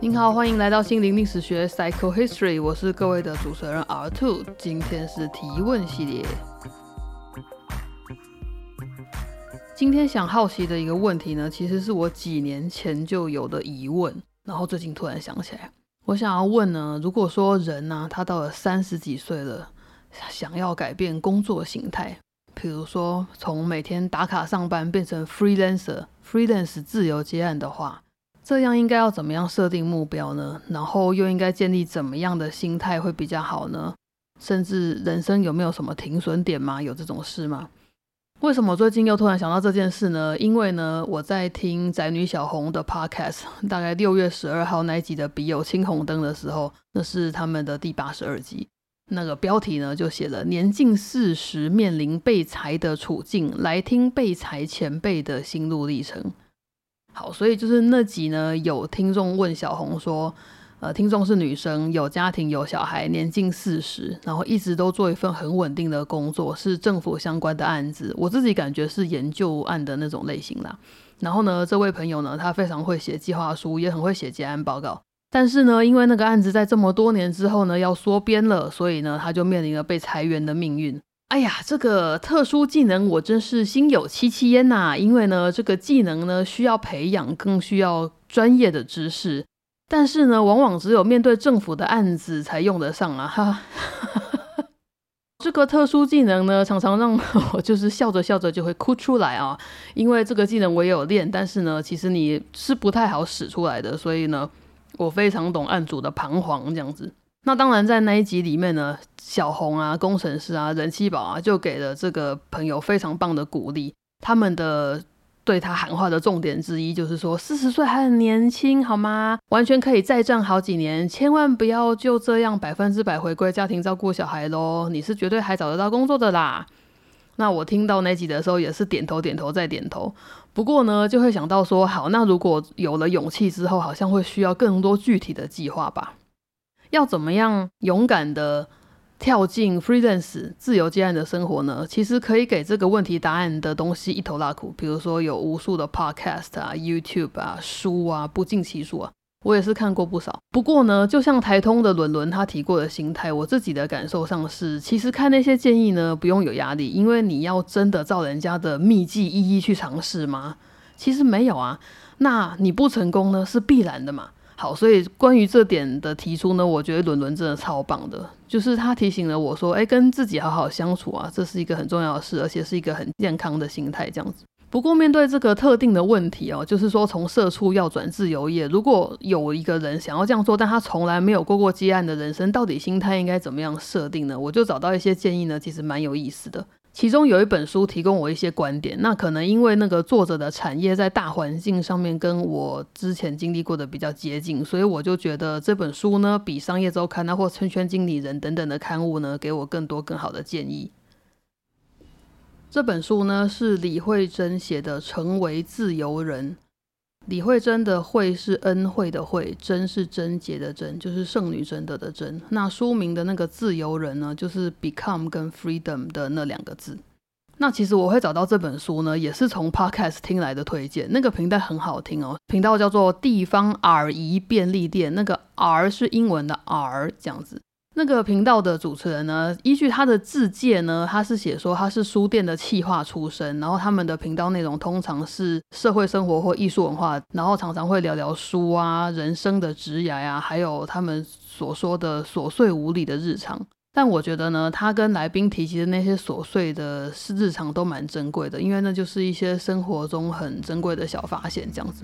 您好，欢迎来到心灵历史学 Psycho History，我是各位的主持人 R Two，今天是提问系列。今天想好奇的一个问题呢，其实是我几年前就有的疑问，然后最近突然想起来，我想要问呢，如果说人呢，他到了三十几岁了，想要改变工作形态，比如说从每天打卡上班变成 freelancer，freelance 自由接案的话。这样应该要怎么样设定目标呢？然后又应该建立怎么样的心态会比较好呢？甚至人生有没有什么停损点吗？有这种事吗？为什么最近又突然想到这件事呢？因为呢，我在听宅女小红的 podcast，大概六月十二号那一集的《笔友青红灯》的时候，那是他们的第八十二集。那个标题呢，就写了“年近四十面临被裁的处境”，来听被裁前辈的心路历程。好，所以就是那集呢，有听众问小红说，呃，听众是女生，有家庭，有小孩，年近四十，然后一直都做一份很稳定的工作，是政府相关的案子。我自己感觉是研究案的那种类型啦。然后呢，这位朋友呢，他非常会写计划书，也很会写结案报告。但是呢，因为那个案子在这么多年之后呢，要缩编了，所以呢，他就面临了被裁员的命运。哎呀，这个特殊技能我真是心有戚戚焉呐！因为呢，这个技能呢需要培养，更需要专业的知识，但是呢，往往只有面对政府的案子才用得上啊！哈，这个特殊技能呢，常常让我就是笑着笑着就会哭出来啊！因为这个技能我也有练，但是呢，其实你是不太好使出来的，所以呢，我非常懂案主的彷徨这样子。那当然，在那一集里面呢，小红啊、工程师啊、人气宝啊，就给了这个朋友非常棒的鼓励。他们的对他喊话的重点之一，就是说四十岁还很年轻，好吗？完全可以再战好几年，千万不要就这样百分之百回归家庭照顾小孩喽。你是绝对还找得到工作的啦。那我听到那集的时候，也是点头点头再点头。不过呢，就会想到说，好，那如果有了勇气之后，好像会需要更多具体的计划吧。要怎么样勇敢的跳进 freelance 自由接案的生活呢？其实可以给这个问题答案的东西一头拉苦，比如说有无数的 podcast 啊、YouTube 啊、书啊，不计其数啊。我也是看过不少。不过呢，就像台通的伦伦他提过的心态，我自己的感受上是，其实看那些建议呢，不用有压力，因为你要真的照人家的秘籍一一去尝试吗？其实没有啊。那你不成功呢，是必然的嘛。好，所以关于这点的提出呢，我觉得伦伦真的超棒的，就是他提醒了我说，哎，跟自己好好相处啊，这是一个很重要的事，而且是一个很健康的心态，这样子。不过面对这个特定的问题哦，就是说从社畜要转自由业，如果有一个人想要这样做，但他从来没有过过接案的人生，到底心态应该怎么样设定呢？我就找到一些建议呢，其实蛮有意思的。其中有一本书提供我一些观点，那可能因为那个作者的产业在大环境上面跟我之前经历过的比较接近，所以我就觉得这本书呢比商业周刊啊或圈圈经理人等等的刊物呢给我更多更好的建议。这本书呢是李慧珍写的《成为自由人》。李慧珍的“慧”是恩惠的“惠”，“贞”是贞洁的“贞”，就是圣女贞德的“贞”。那书名的那个“自由人”呢，就是 “become” 跟 “freedom” 的那两个字。那其实我会找到这本书呢，也是从 podcast 听来的推荐。那个频道很好听哦，频道叫做“地方 R 姨便利店”，那个 R 是英文的 R，这样子。那个频道的主持人呢，依据他的自介呢，他是写说他是书店的企划出身，然后他们的频道内容通常是社会生活或艺术文化，然后常常会聊聊书啊、人生的职涯呀，还有他们所说的琐碎无理的日常。但我觉得呢，他跟来宾提及的那些琐碎的日常都蛮珍贵的，因为那就是一些生活中很珍贵的小发现，这样子。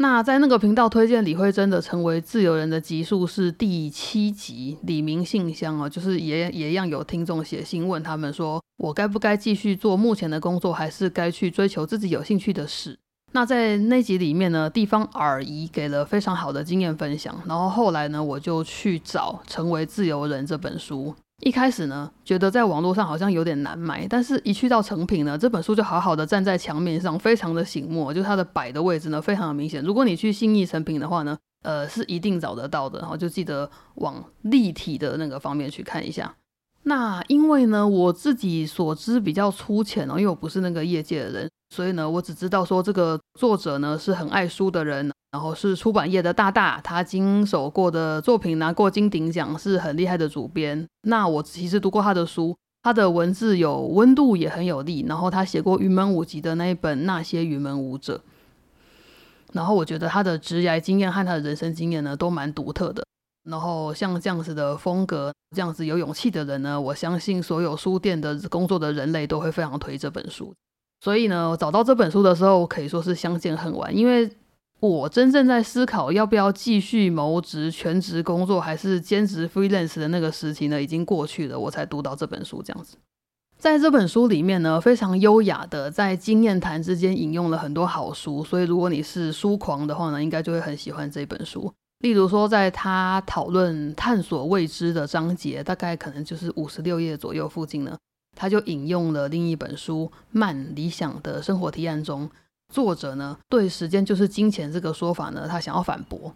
那在那个频道推荐李慧珍的《成为自由人》的集数是第七集，李明信箱哦，就是也也一样有听众写信问他们说，我该不该继续做目前的工作，还是该去追求自己有兴趣的事？那在那集里面呢，地方耳仪给了非常好的经验分享，然后后来呢，我就去找《成为自由人》这本书。一开始呢，觉得在网络上好像有点难买，但是一去到成品呢，这本书就好好的站在墙面上，非常的醒目，就它的摆的位置呢，非常的明显。如果你去信义成品的话呢，呃，是一定找得到的，然后就记得往立体的那个方面去看一下。那因为呢，我自己所知比较粗浅哦，因为我不是那个业界的人，所以呢，我只知道说这个作者呢是很爱书的人，然后是出版业的大大，他经手过的作品拿过金鼎奖，是很厉害的主编。那我其实读过他的书，他的文字有温度，也很有力。然后他写过云门舞集的那一本《那些云门舞者》，然后我觉得他的职业经验和他的人生经验呢都蛮独特的。然后像这样子的风格，这样子有勇气的人呢，我相信所有书店的工作的人类都会非常推这本书。所以呢，我找到这本书的时候，可以说是相见恨晚。因为我真正在思考要不要继续谋职全职工作，还是兼职 freelance 的那个时期呢，已经过去了。我才读到这本书这样子。在这本书里面呢，非常优雅的在经验谈之间引用了很多好书。所以如果你是书狂的话呢，应该就会很喜欢这本书。例如说，在他讨论探索未知的章节，大概可能就是五十六页左右附近呢。他就引用了另一本书《慢理想的生活提案》中，作者呢对“时间就是金钱”这个说法呢，他想要反驳。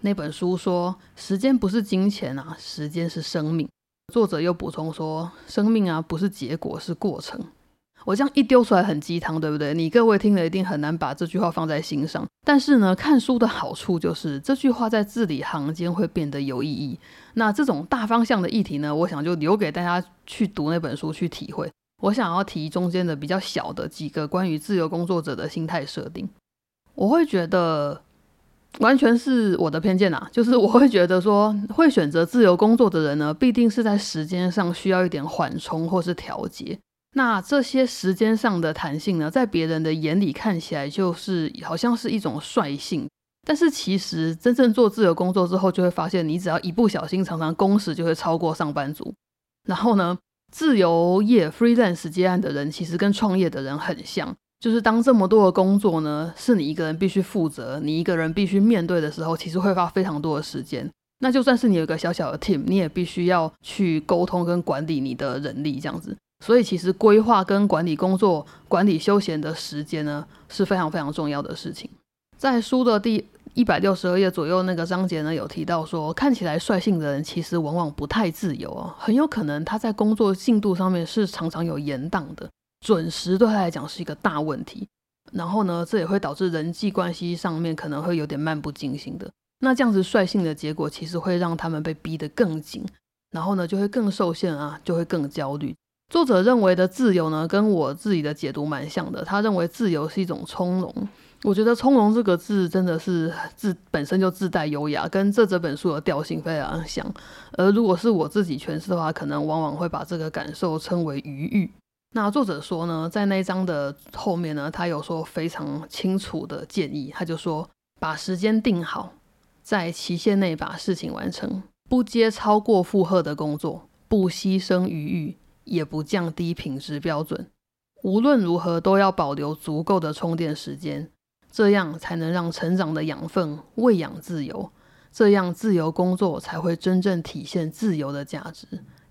那本书说：“时间不是金钱啊，时间是生命。”作者又补充说：“生命啊，不是结果，是过程。”我这样一丢出来很鸡汤，对不对？你各位听了一定很难把这句话放在心上。但是呢，看书的好处就是这句话在字里行间会变得有意义。那这种大方向的议题呢，我想就留给大家去读那本书去体会。我想要提中间的比较小的几个关于自由工作者的心态设定。我会觉得完全是我的偏见啊，就是我会觉得说，会选择自由工作的人呢，必定是在时间上需要一点缓冲或是调节。那这些时间上的弹性呢，在别人的眼里看起来就是好像是一种率性，但是其实真正做自由工作之后，就会发现你只要一不小心，常常工时就会超过上班族。然后呢，自由业 freelance 接案的人，其实跟创业的人很像，就是当这么多的工作呢是你一个人必须负责，你一个人必须面对的时候，其实会花非常多的时间。那就算是你有一个小小的 team，你也必须要去沟通跟管理你的人力这样子。所以，其实规划跟管理工作、管理休闲的时间呢，是非常非常重要的事情。在书的第一百六十二页左右那个章节呢，有提到说，看起来率性的人其实往往不太自由哦，很有可能他在工作进度上面是常常有延宕的，准时对他来讲是一个大问题。然后呢，这也会导致人际关系上面可能会有点漫不经心的。那这样子率性的结果，其实会让他们被逼得更紧，然后呢，就会更受限啊，就会更焦虑。作者认为的自由呢，跟我自己的解读蛮像的。他认为自由是一种从容。我觉得“从容”这个字真的是自本身就自带优雅，跟这整本书的调性非常像。而如果是我自己诠释的话，可能往往会把这个感受称为愉悦。那作者说呢，在那一章的后面呢，他有说非常清楚的建议，他就说把时间定好，在期限内把事情完成，不接超过负荷的工作，不牺牲余裕。也不降低品质标准，无论如何都要保留足够的充电时间，这样才能让成长的养分喂养自由，这样自由工作才会真正体现自由的价值。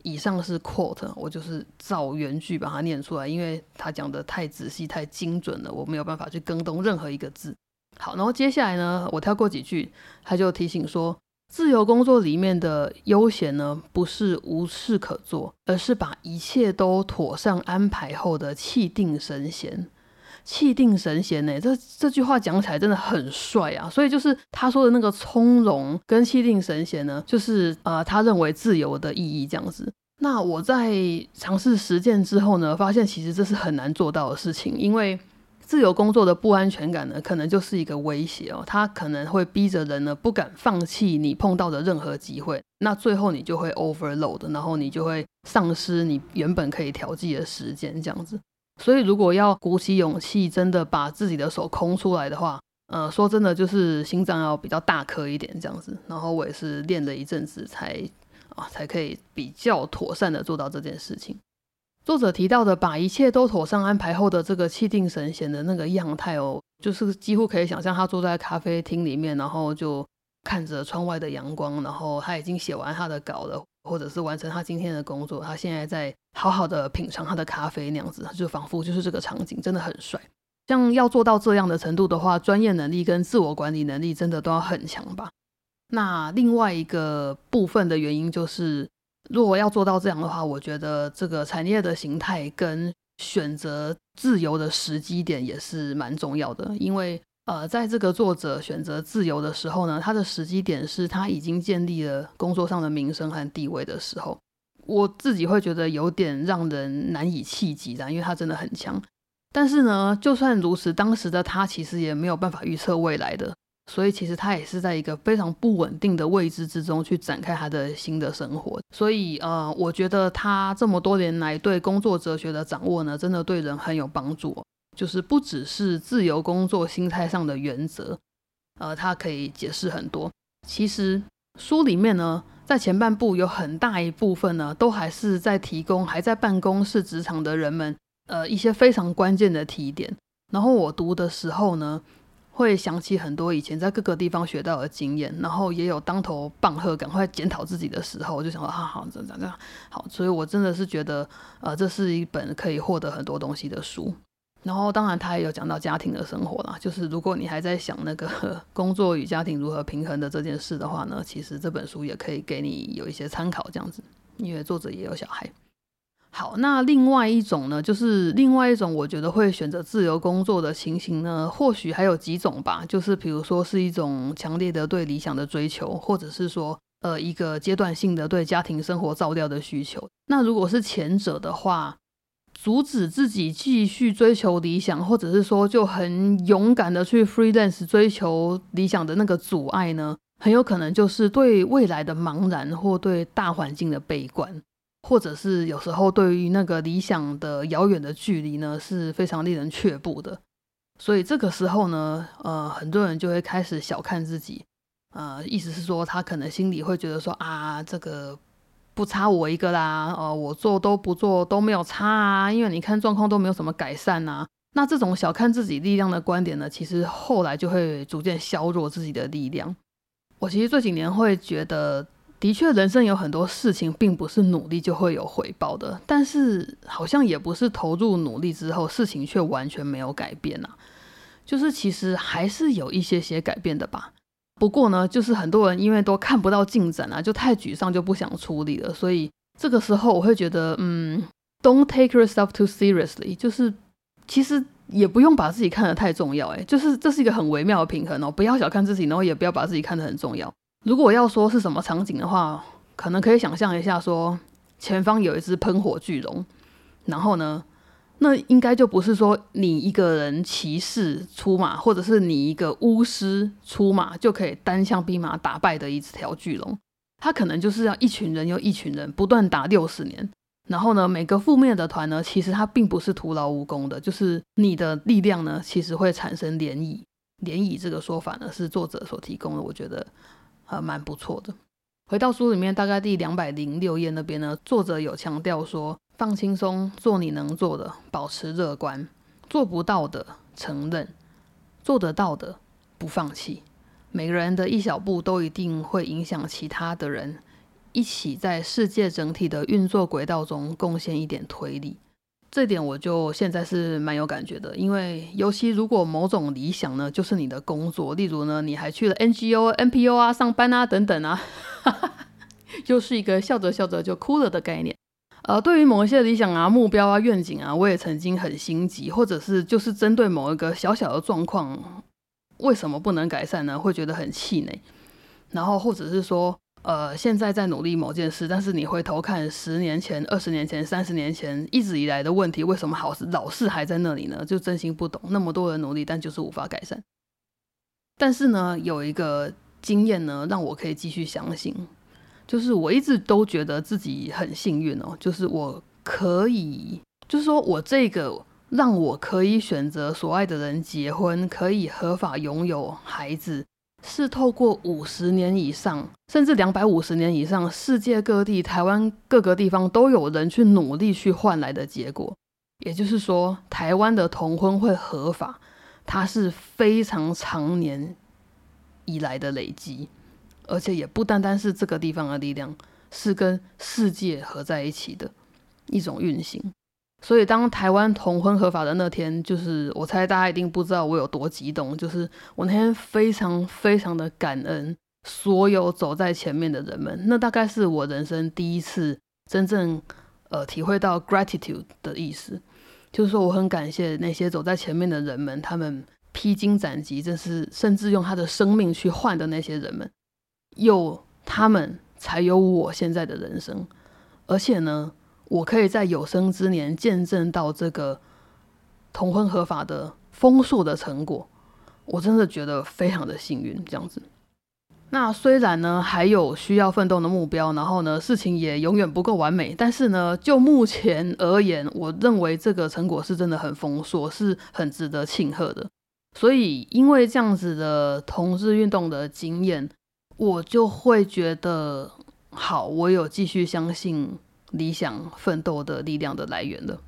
以上是 quote，我就是照原句把它念出来，因为他讲的太仔细、太精准了，我没有办法去更动任何一个字。好，然后接下来呢，我跳过几句，他就提醒说。自由工作里面的悠闲呢，不是无事可做，而是把一切都妥善安排后的气定神闲。气定神闲呢，这这句话讲起来真的很帅啊！所以就是他说的那个从容跟气定神闲呢，就是呃他认为自由的意义这样子。那我在尝试实践之后呢，发现其实这是很难做到的事情，因为。自由工作的不安全感呢，可能就是一个威胁哦。它可能会逼着人呢不敢放弃你碰到的任何机会，那最后你就会 overload，然后你就会丧失你原本可以调剂的时间，这样子。所以如果要鼓起勇气，真的把自己的手空出来的话，呃，说真的就是心脏要比较大颗一点这样子。然后我也是练了一阵子才啊，才可以比较妥善的做到这件事情。作者提到的把一切都妥善安排后的这个气定神闲的那个样态哦，就是几乎可以想象他坐在咖啡厅里面，然后就看着窗外的阳光，然后他已经写完他的稿了，或者是完成他今天的工作，他现在在好好的品尝他的咖啡那样子，就仿佛就是这个场景，真的很帅。像要做到这样的程度的话，专业能力跟自我管理能力真的都要很强吧？那另外一个部分的原因就是。如果要做到这样的话，我觉得这个产业的形态跟选择自由的时机点也是蛮重要的，因为呃，在这个作者选择自由的时候呢，他的时机点是他已经建立了工作上的名声和地位的时候。我自己会觉得有点让人难以企及的，因为他真的很强。但是呢，就算如此，当时的他其实也没有办法预测未来的。所以其实他也是在一个非常不稳定的未知之中去展开他的新的生活。所以呃，我觉得他这么多年来对工作哲学的掌握呢，真的对人很有帮助。就是不只是自由工作心态上的原则，呃，他可以解释很多。其实书里面呢，在前半部有很大一部分呢，都还是在提供还在办公室职场的人们，呃，一些非常关键的提点。然后我读的时候呢。会想起很多以前在各个地方学到的经验，然后也有当头棒喝、赶快检讨自己的时候，我就想说啊，好，这样这样好，所以我真的是觉得，呃，这是一本可以获得很多东西的书。然后，当然他也有讲到家庭的生活啦，就是如果你还在想那个 工作与家庭如何平衡的这件事的话呢，其实这本书也可以给你有一些参考，这样子，因为作者也有小孩。好，那另外一种呢，就是另外一种，我觉得会选择自由工作的情形呢，或许还有几种吧。就是比如说是一种强烈的对理想的追求，或者是说呃一个阶段性的对家庭生活照料的需求。那如果是前者的话，阻止自己继续追求理想，或者是说就很勇敢的去 freelance 追求理想的那个阻碍呢，很有可能就是对未来的茫然，或对大环境的悲观。或者是有时候对于那个理想的遥远的距离呢，是非常令人却步的。所以这个时候呢，呃，很多人就会开始小看自己，呃，意思是说他可能心里会觉得说啊，这个不差我一个啦，哦，我做都不做都没有差啊，因为你看状况都没有什么改善啊。那这种小看自己力量的观点呢，其实后来就会逐渐削弱自己的力量。我其实这几年会觉得。的确，人生有很多事情并不是努力就会有回报的，但是好像也不是投入努力之后事情却完全没有改变啊。就是其实还是有一些些改变的吧。不过呢，就是很多人因为都看不到进展啊，就太沮丧，就不想处理了。所以这个时候我会觉得，嗯，Don't take yourself too seriously，就是其实也不用把自己看得太重要。诶，就是这是一个很微妙的平衡哦，不要小看自己，然后也不要把自己看得很重要。如果要说是什么场景的话，可能可以想象一下，说前方有一只喷火巨龙，然后呢，那应该就不是说你一个人骑士出马，或者是你一个巫师出马就可以单枪匹马打败的一条巨龙，他可能就是要一群人又一群人不断打六十年，然后呢，每个负面的团呢，其实它并不是徒劳无功的，就是你的力量呢，其实会产生涟漪。涟漪这个说法呢，是作者所提供的，我觉得。呃，蛮不错的。回到书里面，大概第两百零六页那边呢，作者有强调说，放轻松，做你能做的，保持乐观，做不到的承认，做得到的不放弃。每个人的一小步都一定会影响其他的人，一起在世界整体的运作轨道中贡献一点推力。这点我就现在是蛮有感觉的，因为尤其如果某种理想呢，就是你的工作，例如呢，你还去了 NGO、NPO 啊上班啊等等啊，又是一个笑着笑着就哭了的概念。呃，对于某一些理想啊、目标啊、愿景啊，我也曾经很心急，或者是就是针对某一个小小的状况，为什么不能改善呢？会觉得很气馁，然后或者是说。呃，现在在努力某件事，但是你回头看十年前、二十年前、三十年前一直以来的问题，为什么好是老是还在那里呢？就真心不懂。那么多人努力，但就是无法改善。但是呢，有一个经验呢，让我可以继续相信，就是我一直都觉得自己很幸运哦，就是我可以，就是说我这个让我可以选择所爱的人结婚，可以合法拥有孩子。是透过五十年以上，甚至两百五十年以上，世界各地、台湾各个地方都有人去努力去换来的结果。也就是说，台湾的同婚会合法，它是非常常年以来的累积，而且也不单单是这个地方的力量，是跟世界合在一起的一种运行。所以，当台湾同婚合法的那天，就是我猜大家一定不知道我有多激动。就是我那天非常非常的感恩所有走在前面的人们。那大概是我人生第一次真正呃体会到 gratitude 的意思。就是说我很感谢那些走在前面的人们，他们披荆斩棘，真是甚至用他的生命去换的那些人们，有他们才有我现在的人生。而且呢，我可以在有生之年见证到这个同婚合法的丰硕的成果，我真的觉得非常的幸运。这样子。那虽然呢还有需要奋斗的目标，然后呢事情也永远不够完美，但是呢就目前而言，我认为这个成果是真的很丰硕，是很值得庆贺的。所以因为这样子的同志运动的经验，我就会觉得好，我有继续相信理想奋斗的力量的来源了。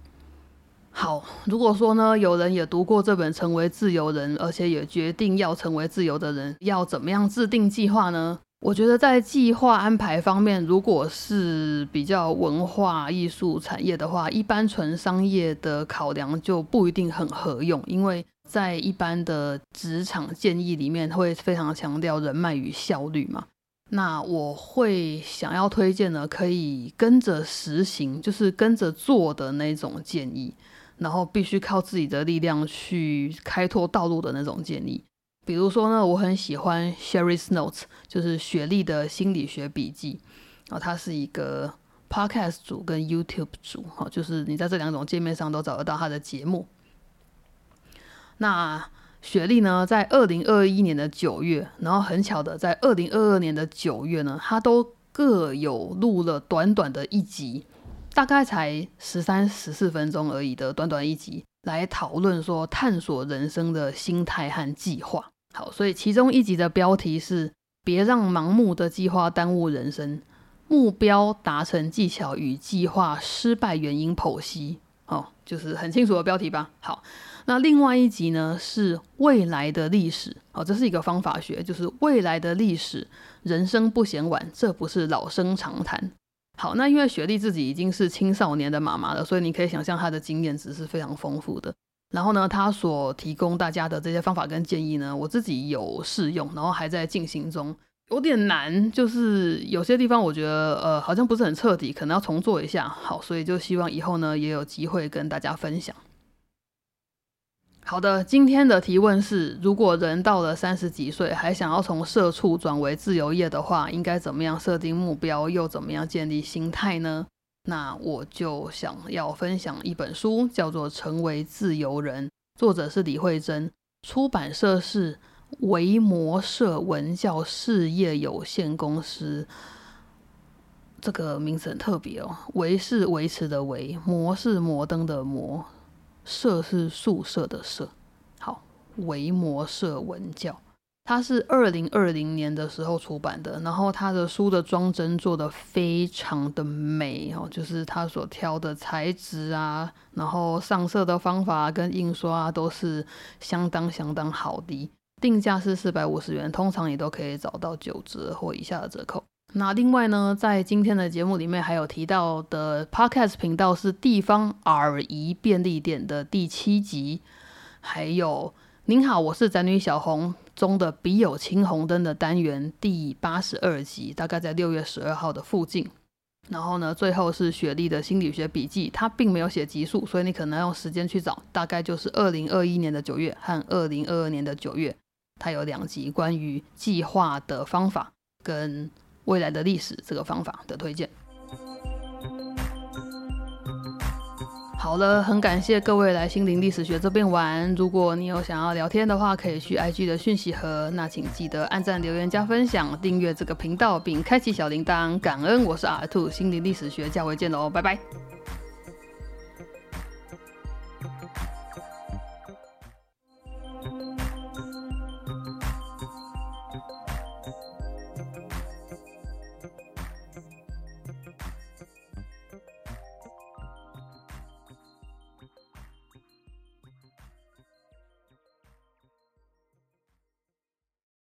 好，如果说呢，有人也读过这本《成为自由人》，而且也决定要成为自由的人，要怎么样制定计划呢？我觉得在计划安排方面，如果是比较文化艺术产业的话，一般纯商业的考量就不一定很合用，因为在一般的职场建议里面会非常强调人脉与效率嘛。那我会想要推荐呢，可以跟着实行，就是跟着做的那种建议。然后必须靠自己的力量去开拓道路的那种建议，比如说呢，我很喜欢 Sherry's Notes，就是雪莉的心理学笔记，然后它是一个 Podcast 组跟 YouTube 组，哈，就是你在这两种界面上都找得到它的节目。那雪莉呢，在二零二一年的九月，然后很巧的，在二零二二年的九月呢，她都各有录了短短的一集。大概才十三、十四分钟而已的短短一集，来讨论说探索人生的心态和计划。好，所以其中一集的标题是“别让盲目的计划耽误人生，目标达成技巧与计划失败原因剖析”。哦，就是很清楚的标题吧？好，那另外一集呢是未来的历史。哦，这是一个方法学，就是未来的历史，人生不嫌晚，这不是老生常谈。好，那因为雪莉自己已经是青少年的妈妈了，所以你可以想象她的经验值是非常丰富的。然后呢，她所提供大家的这些方法跟建议呢，我自己有试用，然后还在进行中，有点难，就是有些地方我觉得呃好像不是很彻底，可能要重做一下。好，所以就希望以后呢也有机会跟大家分享。好的，今天的提问是：如果人到了三十几岁，还想要从社畜转为自由业的话，应该怎么样设定目标，又怎么样建立心态呢？那我就想要分享一本书，叫做《成为自由人》，作者是李慧珍，出版社是维摩社文教事业有限公司。这个名字很特别哦，维是维持的维，摩是摩登的摩。社是宿舍的舍，好，维摩舍文教，它是二零二零年的时候出版的，然后它的书的装帧做的非常的美哦，就是它所挑的材质啊，然后上色的方法跟印刷都是相当相当好的，定价是四百五十元，通常也都可以找到九折或以下的折扣。那另外呢，在今天的节目里面还有提到的 Podcast 频道是地方耳仪便利店的第七集，还有您好，我是宅女小红中的笔友青红灯的单元第八十二集，大概在六月十二号的附近。然后呢，最后是雪莉的心理学笔记，它并没有写集数，所以你可能要用时间去找，大概就是二零二一年的九月和二零二二年的九月，它有两集关于计划的方法跟。未来的历史这个方法的推荐。好了，很感谢各位来心灵历史学这边玩。如果你有想要聊天的话，可以去 IG 的讯息盒。那请记得按赞、留言、加分享、订阅这个频道，并开启小铃铛。感恩，我是阿兔，心灵历史学，下回见喽，拜拜。